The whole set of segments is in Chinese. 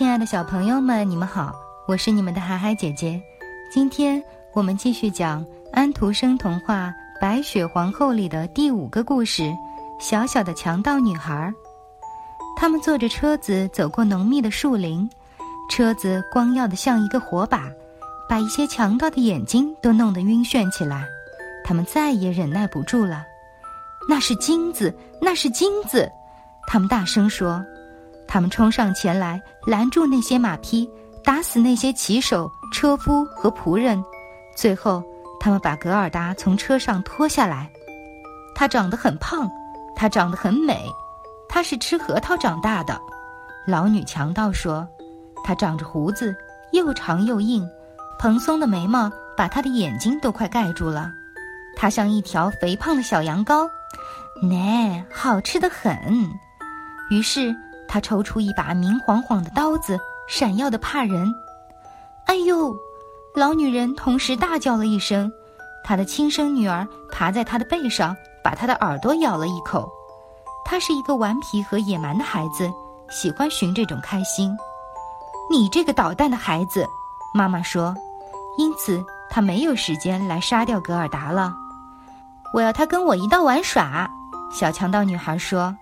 亲爱的小朋友们，你们好，我是你们的海海姐姐。今天我们继续讲安徒生童话《白雪皇后》里的第五个故事——小小的强盗女孩。他们坐着车子走过浓密的树林，车子光耀的像一个火把，把一些强盗的眼睛都弄得晕眩起来。他们再也忍耐不住了。那是金子，那是金子！他们大声说。他们冲上前来，拦住那些马匹，打死那些骑手、车夫和仆人。最后，他们把格尔达从车上拖下来。她长得很胖，她长得很美，她是吃核桃长大的。老女强盗说：“她长着胡子，又长又硬，蓬松的眉毛把她的眼睛都快盖住了。她像一条肥胖的小羊羔，呐，好吃的很。”于是。他抽出一把明晃晃的刀子，闪耀的怕人。哎呦！老女人同时大叫了一声。她的亲生女儿爬在她的背上，把她的耳朵咬了一口。她是一个顽皮和野蛮的孩子，喜欢寻这种开心。你这个捣蛋的孩子，妈妈说。因此，她没有时间来杀掉格尔达了。我要他跟我一道玩耍。小强盗女孩说。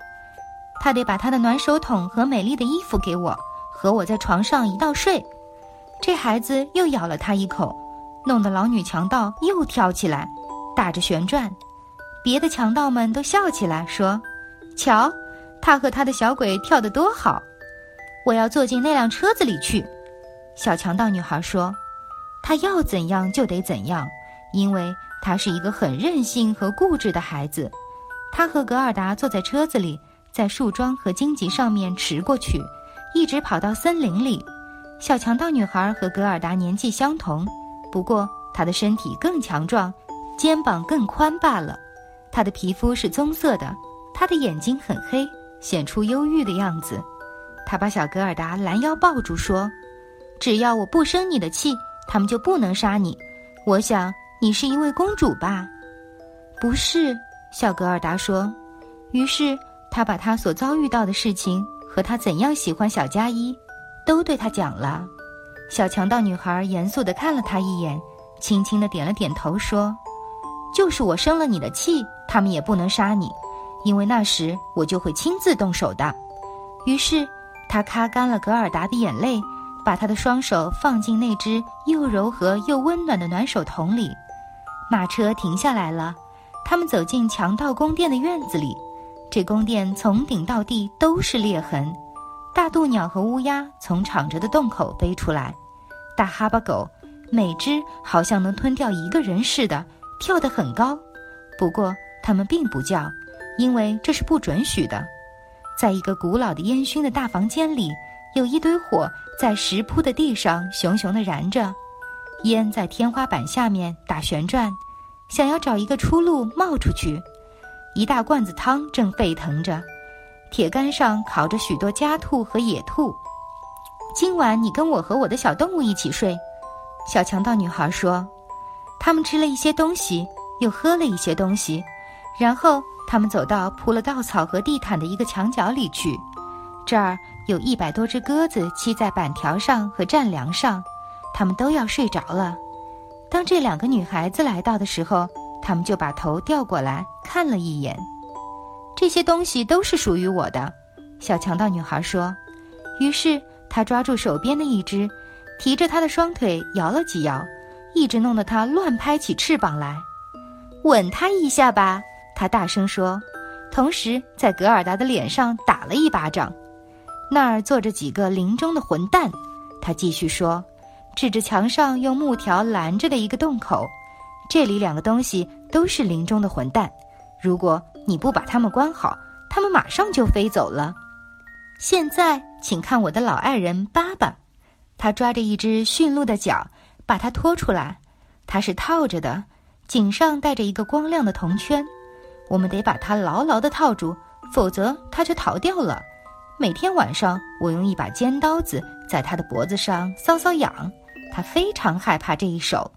他得把他的暖手桶和美丽的衣服给我，和我在床上一道睡。这孩子又咬了他一口，弄得老女强盗又跳起来，打着旋转。别的强盗们都笑起来，说：“瞧，他和他的小鬼跳得多好！”我要坐进那辆车子里去。小强盗女孩说：“他要怎样就得怎样，因为他是一个很任性和固执的孩子。”他和格尔达坐在车子里。在树桩和荆棘上面驰过去，一直跑到森林里。小强盗女孩和格尔达年纪相同，不过她的身体更强壮，肩膀更宽罢了。她的皮肤是棕色的，她的眼睛很黑，显出忧郁的样子。她把小格尔达拦腰抱住，说：“只要我不生你的气，他们就不能杀你。我想你是一位公主吧？”“不是。”小格尔达说。于是。他把他所遭遇到的事情和他怎样喜欢小加一，都对他讲了。小强盗女孩严肃地看了他一眼，轻轻地点了点头，说：“就是我生了你的气，他们也不能杀你，因为那时我就会亲自动手的。”于是他擦干了格尔达的眼泪，把他的双手放进那只又柔和又温暖的暖手桶里。马车停下来了，他们走进强盗宫殿的院子里。这宫殿从顶到地都是裂痕，大渡鸟和乌鸦从敞着的洞口飞出来，大哈巴狗每只好像能吞掉一个人似的，跳得很高。不过它们并不叫，因为这是不准许的。在一个古老的烟熏的大房间里，有一堆火在石铺的地上熊熊地燃着，烟在天花板下面打旋转，想要找一个出路冒出去。一大罐子汤正沸腾着，铁杆上烤着许多家兔和野兔。今晚你跟我和我的小动物一起睡，小强盗女孩说。他们吃了一些东西，又喝了一些东西，然后他们走到铺了稻草和地毯的一个墙角里去。这儿有一百多只鸽子栖在板条上和栈梁上，它们都要睡着了。当这两个女孩子来到的时候。他们就把头调过来看了一眼，这些东西都是属于我的。小强盗女孩说。于是她抓住手边的一只，提着它的双腿摇了几摇，一直弄得它乱拍起翅膀来。吻他一下吧，她大声说，同时在格尔达的脸上打了一巴掌。那儿坐着几个林中的混蛋，她继续说，指着墙上用木条拦着的一个洞口。这里两个东西都是林中的混蛋，如果你不把它们关好，它们马上就飞走了。现在，请看我的老爱人巴巴，他抓着一只驯鹿的脚，把它拖出来。它是套着的，颈上戴着一个光亮的铜圈。我们得把它牢牢地套住，否则它就逃掉了。每天晚上，我用一把尖刀子在它的脖子上搔搔痒，它非常害怕这一手。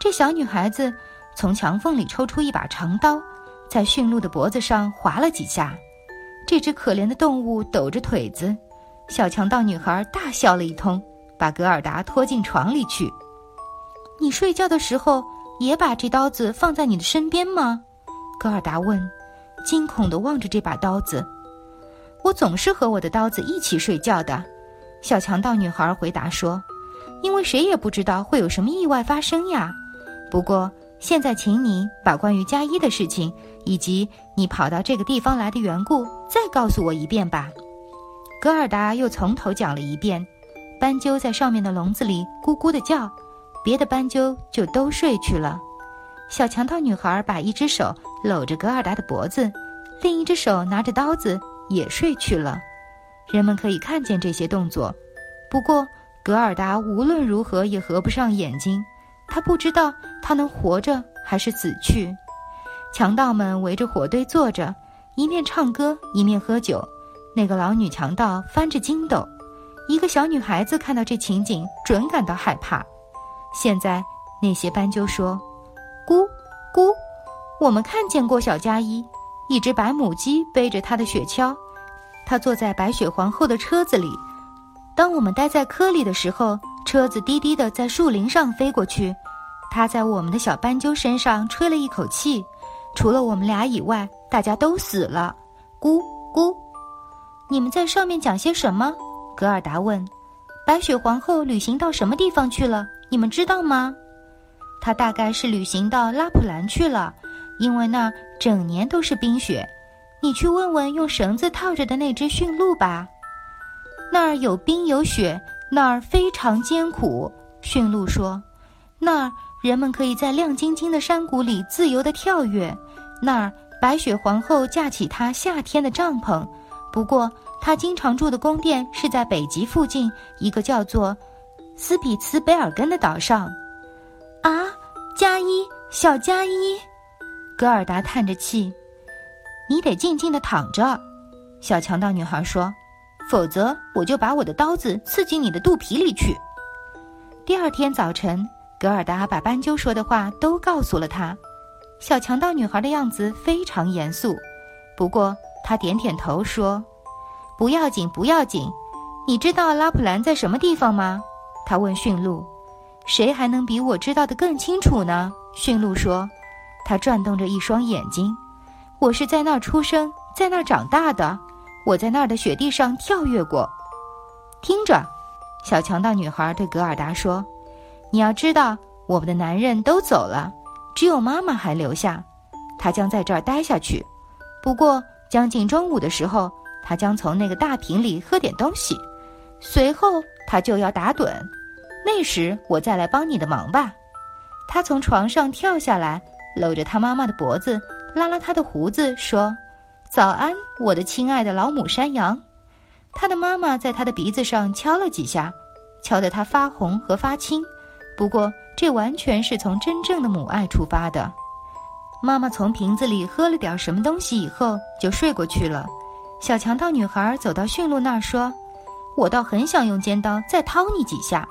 这小女孩子从墙缝里抽出一把长刀，在驯鹿的脖子上划了几下。这只可怜的动物抖着腿子，小强盗女孩大笑了一通，把格尔达拖进床里去。你睡觉的时候也把这刀子放在你的身边吗？格尔达问，惊恐地望着这把刀子。我总是和我的刀子一起睡觉的，小强盗女孩回答说，因为谁也不知道会有什么意外发生呀。不过现在，请你把关于加一的事情。以及你跑到这个地方来的缘故，再告诉我一遍吧。格尔达又从头讲了一遍。斑鸠在上面的笼子里咕咕地叫，别的斑鸠就都睡去了。小强盗女孩把一只手搂着格尔达的脖子，另一只手拿着刀子也睡去了。人们可以看见这些动作，不过格尔达无论如何也合不上眼睛。他不知道他能活着还是死去。强盗们围着火堆坐着，一面唱歌一面喝酒。那个老女强盗翻着筋斗，一个小女孩子看到这情景，准感到害怕。现在那些斑鸠说：“咕咕，我们看见过小加一，一只白母鸡背着它的雪橇，它坐在白雪皇后的车子里。当我们待在窠里的时候，车子低低的在树林上飞过去，它在我们的小斑鸠身上吹了一口气。”除了我们俩以外，大家都死了。咕咕，你们在上面讲些什么？格尔达问。白雪皇后旅行到什么地方去了？你们知道吗？她大概是旅行到拉普兰去了，因为那儿整年都是冰雪。你去问问用绳子套着的那只驯鹿吧。那儿有冰有雪，那儿非常艰苦。驯鹿说：“那儿。”人们可以在亮晶晶的山谷里自由地跳跃，那儿白雪皇后架起她夏天的帐篷。不过，她经常住的宫殿是在北极附近一个叫做斯比茨贝尔根的岛上。啊，加一，小加一，格尔达叹着气：“你得静静地躺着。”小强盗女孩说：“否则我就把我的刀子刺进你的肚皮里去。”第二天早晨。格尔达把斑鸠说的话都告诉了他，小强盗女孩的样子非常严肃，不过她点点头说：“不要紧，不要紧。你知道拉普兰在什么地方吗？”他问驯鹿。“谁还能比我知道的更清楚呢？”驯鹿说。他转动着一双眼睛。“我是在那儿出生，在那儿长大的。我在那儿的雪地上跳跃过。”听着，小强盗女孩对格尔达说。你要知道，我们的男人都走了，只有妈妈还留下。她将在这儿待下去。不过将近中午的时候，她将从那个大瓶里喝点东西，随后她就要打盹。那时我再来帮你的忙吧。他从床上跳下来，搂着他妈妈的脖子，拉拉他的胡子，说：“早安，我的亲爱的老母山羊。”他的妈妈在他的鼻子上敲了几下，敲得他发红和发青。不过，这完全是从真正的母爱出发的。妈妈从瓶子里喝了点什么东西以后，就睡过去了。小强盗女孩走到驯鹿那儿说：“我倒很想用尖刀再掏你几下，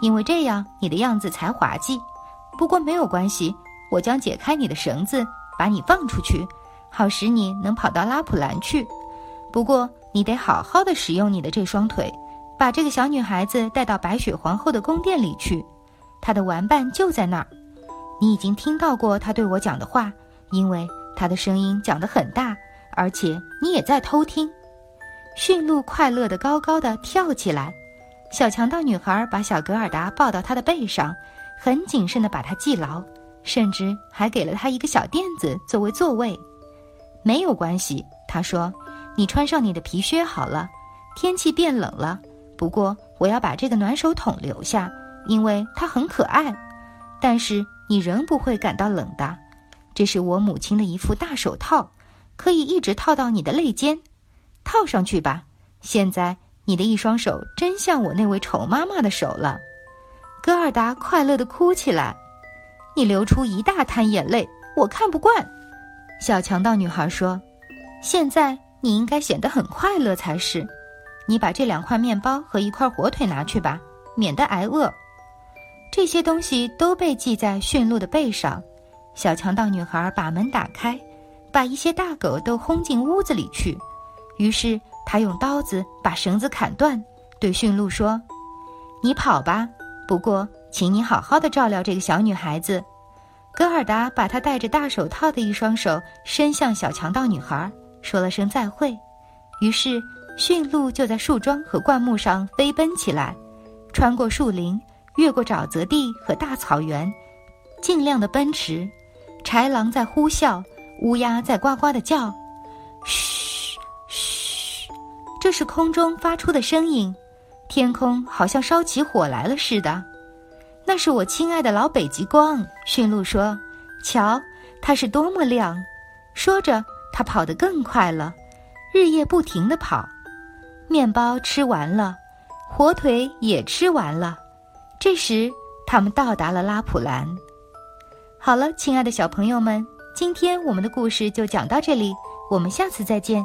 因为这样你的样子才滑稽。不过没有关系，我将解开你的绳子，把你放出去，好使你能跑到拉普兰去。不过你得好好的使用你的这双腿，把这个小女孩子带到白雪皇后的宫殿里去。”她的玩伴就在那儿，你已经听到过她对我讲的话，因为她的声音讲得很大，而且你也在偷听。驯鹿快乐地高高的跳起来，小强盗女孩把小格尔达抱到她的背上，很谨慎地把它系牢，甚至还给了她一个小垫子作为座位。没有关系，他说：“你穿上你的皮靴好了，天气变冷了。不过我要把这个暖手桶留下。”因为它很可爱，但是你仍不会感到冷的。这是我母亲的一副大手套，可以一直套到你的肋间。套上去吧，现在你的一双手真像我那位丑妈妈的手了。”戈尔达快乐地哭起来，“你流出一大滩眼泪，我看不惯。”小强盗女孩说：“现在你应该显得很快乐才是。你把这两块面包和一块火腿拿去吧，免得挨饿。这些东西都被系在驯鹿的背上。”小强盗女孩把门打开，把一些大狗都轰进屋子里去。于是她用刀子把绳子砍断，对驯鹿说：“你跑吧，不过请你好好的照料这个小女孩子。”戈尔达把他戴着大手套的一双手伸向小强盗女孩，说了声再会。于是驯鹿就在树桩和灌木上飞奔起来，穿过树林，越过沼泽地和大草原，尽量的奔驰。豺狼在呼啸，乌鸦在呱呱的叫。嘘，嘘，这是空中发出的声音。天空好像烧起火来了似的。那是我亲爱的老北极光。驯鹿说：“瞧，它是多么亮！”说着，它跑得更快了，日夜不停地跑。面包吃完了，火腿也吃完了。这时，他们到达了拉普兰。好了，亲爱的小朋友们，今天我们的故事就讲到这里，我们下次再见。